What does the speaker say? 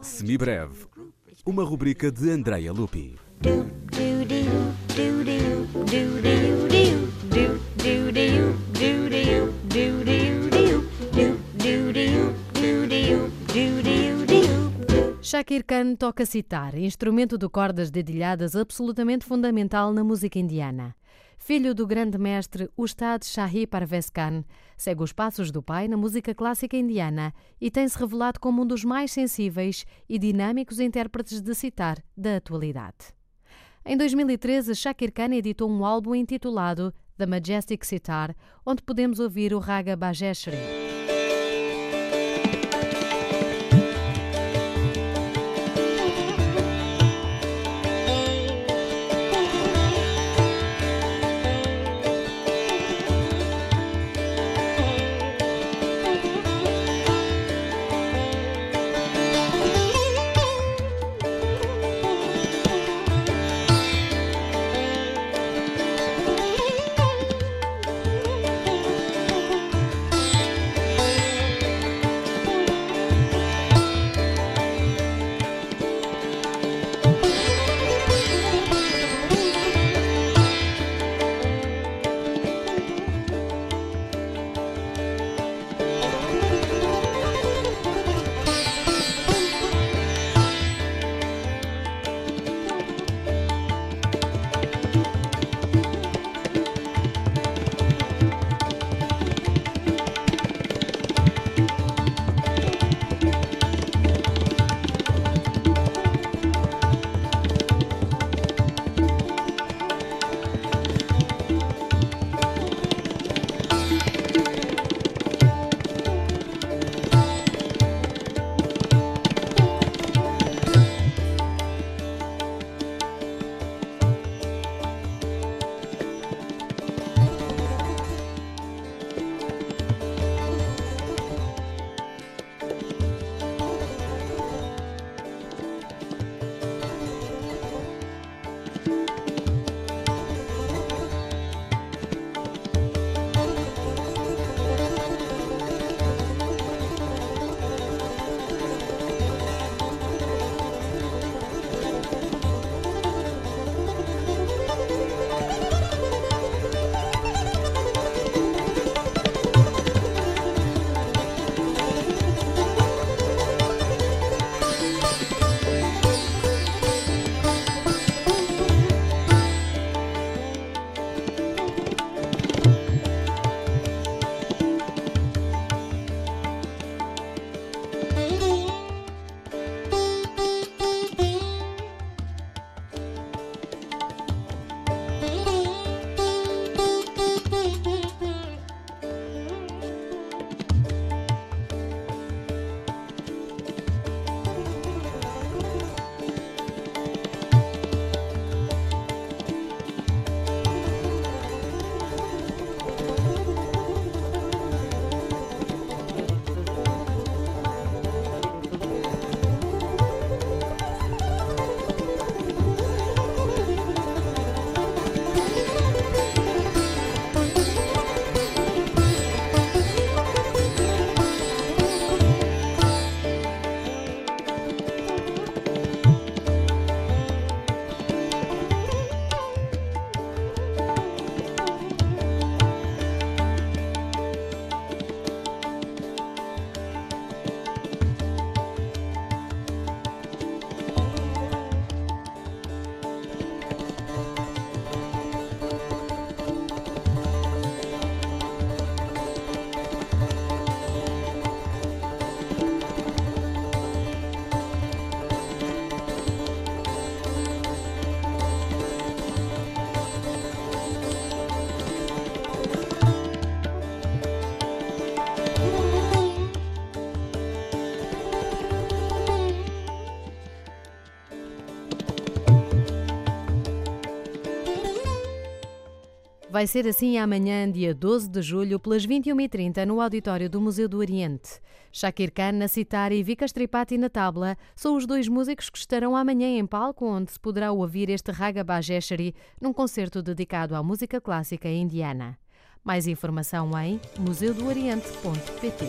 Semibreve, uma rubrica de Andrea Lupi. Shakir Khan toca citar, instrumento de cordas dedilhadas absolutamente fundamental na música indiana. Filho do grande mestre Ustad Shahi Parvez Khan, segue os passos do pai na música clássica indiana e tem-se revelado como um dos mais sensíveis e dinâmicos intérpretes de citar da atualidade. Em 2013, Shakir Khan editou um álbum intitulado The Majestic Sitar, onde podemos ouvir o Raga Bajeshri. Vai ser assim amanhã, dia 12 de julho, pelas 21h30, no auditório do Museu do Oriente. Shakir Khan na citar e Vikas Tripathi na tabla são os dois músicos que estarão amanhã em palco, onde se poderá ouvir este Raga Bajeshari num concerto dedicado à música clássica indiana. Mais informação em museudooriente.pt.